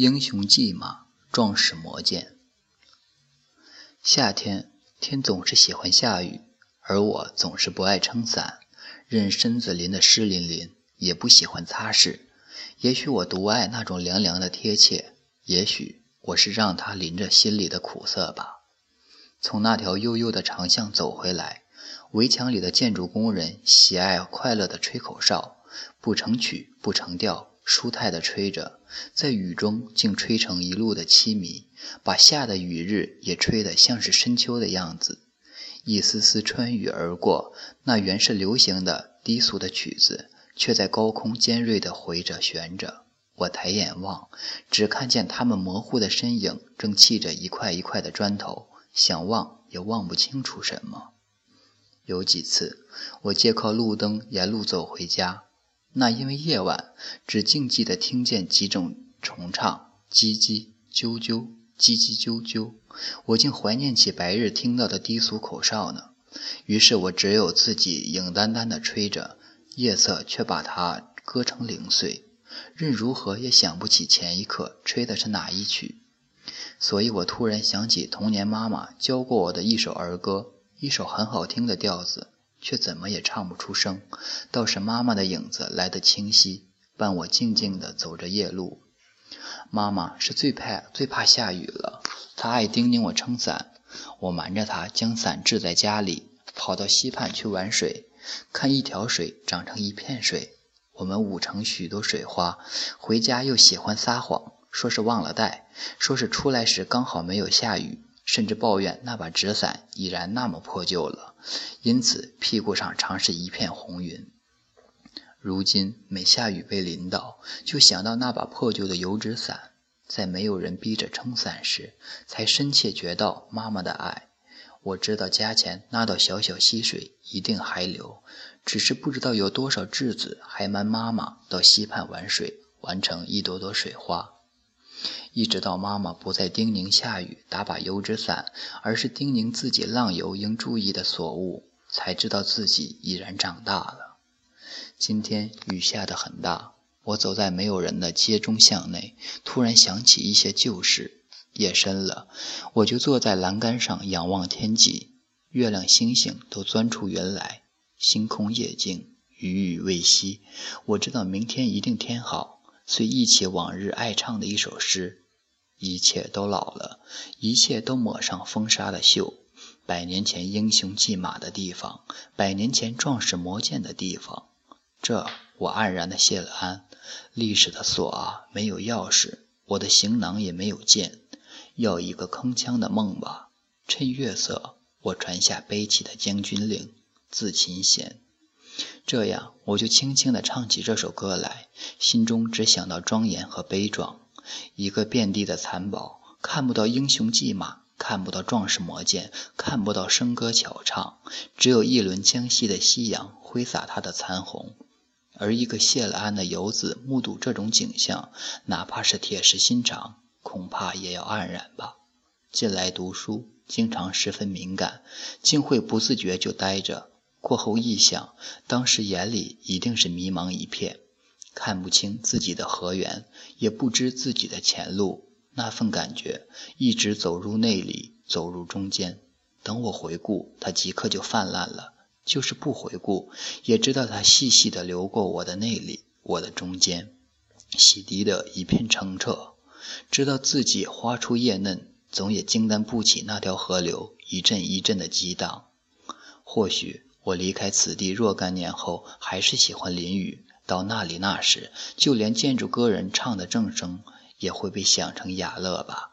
英雄骑马，壮士磨剑。夏天天总是喜欢下雨，而我总是不爱撑伞，任身子淋得湿淋淋，也不喜欢擦拭。也许我独爱那种凉凉的贴切，也许我是让它淋着心里的苦涩吧。从那条悠悠的长巷走回来，围墙里的建筑工人喜爱快乐的吹口哨，不成曲，不成调。舒泰地吹着，在雨中竟吹成一路的凄迷，把夏的雨日也吹得像是深秋的样子。一丝丝穿雨而过，那原是流行的低俗的曲子，却在高空尖锐地回着旋着。我抬眼望，只看见他们模糊的身影正砌着一块一块的砖头，想望也望不清楚什么。有几次，我借靠路灯沿路走回家。那因为夜晚，只静寂地听见几种虫唱，叽叽啾啾，叽叽啾啾。我竟怀念起白日听到的低俗口哨呢。于是我只有自己影单单地吹着，夜色却把它割成零碎，任如何也想不起前一刻吹的是哪一曲。所以我突然想起童年妈妈教过我的一首儿歌，一首很好听的调子。却怎么也唱不出声，倒是妈妈的影子来得清晰，伴我静静地走着夜路。妈妈是最怕最怕下雨了，她爱叮咛我撑伞，我瞒着她将伞置在家里，跑到溪畔去玩水，看一条水长成一片水，我们舞成许多水花。回家又喜欢撒谎，说是忘了带，说是出来时刚好没有下雨。甚至抱怨那把纸伞已然那么破旧了，因此屁股上常是一片红云。如今每下雨被淋到，就想到那把破旧的油纸伞，在没有人逼着撑伞时，才深切觉到妈妈的爱。我知道家前那道小小溪水一定还流，只是不知道有多少稚子还瞒妈妈到溪畔玩水，玩成一朵朵水花。一直到妈妈不再叮咛下雨打把油纸伞，而是叮咛自己浪游应注意的所物，才知道自己已然长大了。今天雨下得很大，我走在没有人的街中巷内，突然想起一些旧事。夜深了，我就坐在栏杆上仰望天际，月亮星星都钻出云来，星空夜静，雨雨未息。我知道明天一定天好，遂忆起往日爱唱的一首诗。一切都老了，一切都抹上风沙的锈。百年前英雄骑马的地方，百年前壮士磨剑的地方，这我黯然的谢了安。历史的锁啊，没有钥匙；我的行囊也没有剑。要一个铿锵的梦吧。趁月色，我传下悲泣的将军令，自琴弦。这样，我就轻轻地唱起这首歌来，心中只想到庄严和悲壮。一个遍地的残堡，看不到英雄骑马，看不到壮士磨剑，看不到笙歌巧唱，只有一轮江西的夕阳挥洒它的残红。而一个谢了安的游子，目睹这种景象，哪怕是铁石心肠，恐怕也要黯然吧。近来读书，经常十分敏感，竟会不自觉就呆着。过后一想，当时眼里一定是迷茫一片。看不清自己的河源，也不知自己的前路，那份感觉一直走入内里，走入中间。等我回顾，它即刻就泛滥了；就是不回顾，也知道它细细地流过我的内里，我的中间，洗涤的一片澄澈。知道自己花出叶嫩，总也经担不起那条河流一阵一阵的激荡。或许我离开此地若干年后，还是喜欢淋雨。到那里那时，就连建筑歌人唱的正声也会被想成雅乐吧。